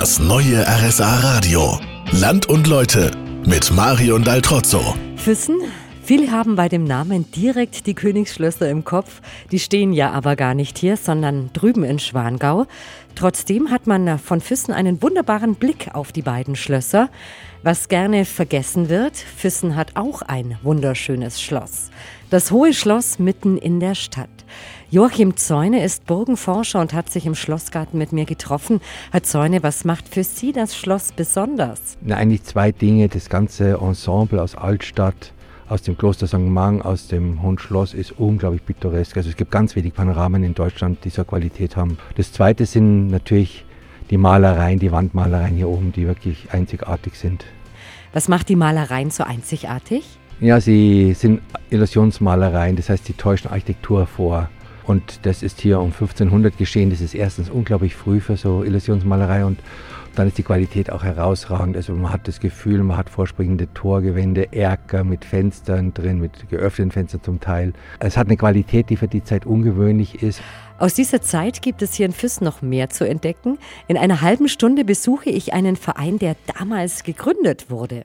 Das neue RSA Radio. Land und Leute mit Marion Daltrozzo. Füssen? Viele haben bei dem Namen direkt die Königsschlösser im Kopf. Die stehen ja aber gar nicht hier, sondern drüben in Schwangau. Trotzdem hat man von Füssen einen wunderbaren Blick auf die beiden Schlösser. Was gerne vergessen wird, Füssen hat auch ein wunderschönes Schloss. Das Hohe Schloss mitten in der Stadt. Joachim Zäune ist Burgenforscher und hat sich im Schlossgarten mit mir getroffen. Herr Zäune, was macht für Sie das Schloss besonders? Na, eigentlich zwei Dinge. Das ganze Ensemble aus Altstadt, aus dem Kloster St. Mang, aus dem Hohen Schloss ist unglaublich pittoresk. Also es gibt ganz wenig Panoramen in Deutschland, die dieser Qualität haben. Das zweite sind natürlich die Malereien, die Wandmalereien hier oben, die wirklich einzigartig sind. Was macht die Malereien so einzigartig? Ja, sie sind Illusionsmalereien, das heißt, sie täuschen Architektur hervor. Und das ist hier um 1500 geschehen. Das ist erstens unglaublich früh für so Illusionsmalerei und dann ist die Qualität auch herausragend. Also man hat das Gefühl, man hat vorspringende Torgewände, Erker mit Fenstern drin, mit geöffneten Fenstern zum Teil. Es hat eine Qualität, die für die Zeit ungewöhnlich ist. Aus dieser Zeit gibt es hier in Füss noch mehr zu entdecken. In einer halben Stunde besuche ich einen Verein, der damals gegründet wurde.